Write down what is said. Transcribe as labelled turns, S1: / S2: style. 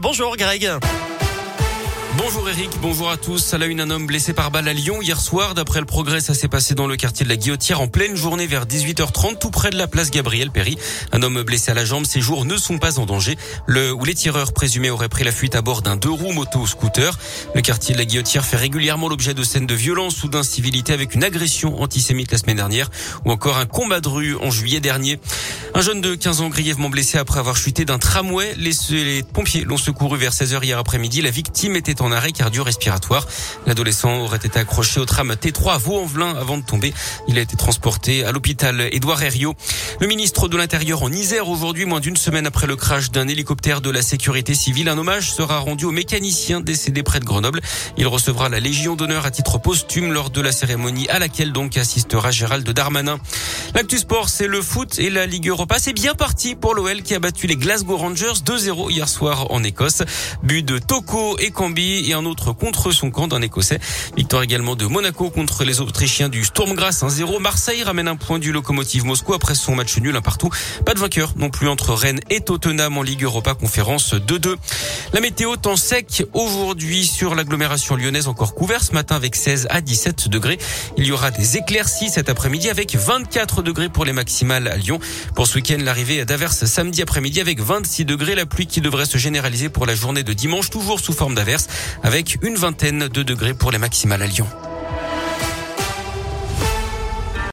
S1: Bonjour Greg.
S2: Bonjour Eric, bonjour à tous. À la un homme blessé par balle à Lyon hier soir. D'après le progrès, ça s'est passé dans le quartier de la Guillotière en pleine journée vers 18h30, tout près de la place Gabriel Péry. Un homme blessé à la jambe, ses jours ne sont pas en danger. Le ou les tireurs présumés auraient pris la fuite à bord d'un deux roues moto scooter. Le quartier de la Guillotière fait régulièrement l'objet de scènes de violence ou d'incivilité avec une agression antisémite la semaine dernière ou encore un combat de rue en juillet dernier. Un jeune de 15 ans grièvement blessé après avoir chuté d'un tramway. Les, pompiers l'ont secouru vers 16h hier après-midi. La victime était en arrêt cardio-respiratoire. L'adolescent aurait été accroché au tram T3 à Vaux-en-Velin avant de tomber. Il a été transporté à l'hôpital Édouard Herriot. Le ministre de l'Intérieur en Isère aujourd'hui, moins d'une semaine après le crash d'un hélicoptère de la sécurité civile. Un hommage sera rendu au mécanicien décédé près de Grenoble. Il recevra la Légion d'honneur à titre posthume lors de la cérémonie à laquelle donc assistera Gérald Darmanin. L'actu sport, c'est le foot et la Ligue C'est bien parti pour l'OL qui a battu les Glasgow Rangers 2-0 hier soir en Écosse. But de Toko et Cambi et un autre contre son camp d'un Écossais. Victoire également de Monaco contre les Autrichiens du Sturmgrass 1-0. Marseille ramène un point du locomotive Moscou après son match nul un partout. Pas de vainqueur non plus entre Rennes et Tottenham en Ligue Europa Conférence 2-2. La météo temps sec aujourd'hui sur l'agglomération lyonnaise encore couvert ce matin avec 16 à 17 degrés. Il y aura des éclaircies cet après-midi avec 24 degrés pour les maximales à Lyon. Ce week-end, l'arrivée d'averses samedi après-midi avec 26 degrés. La pluie qui devrait se généraliser pour la journée de dimanche, toujours sous forme d'averses avec une vingtaine de degrés pour les maximales à Lyon.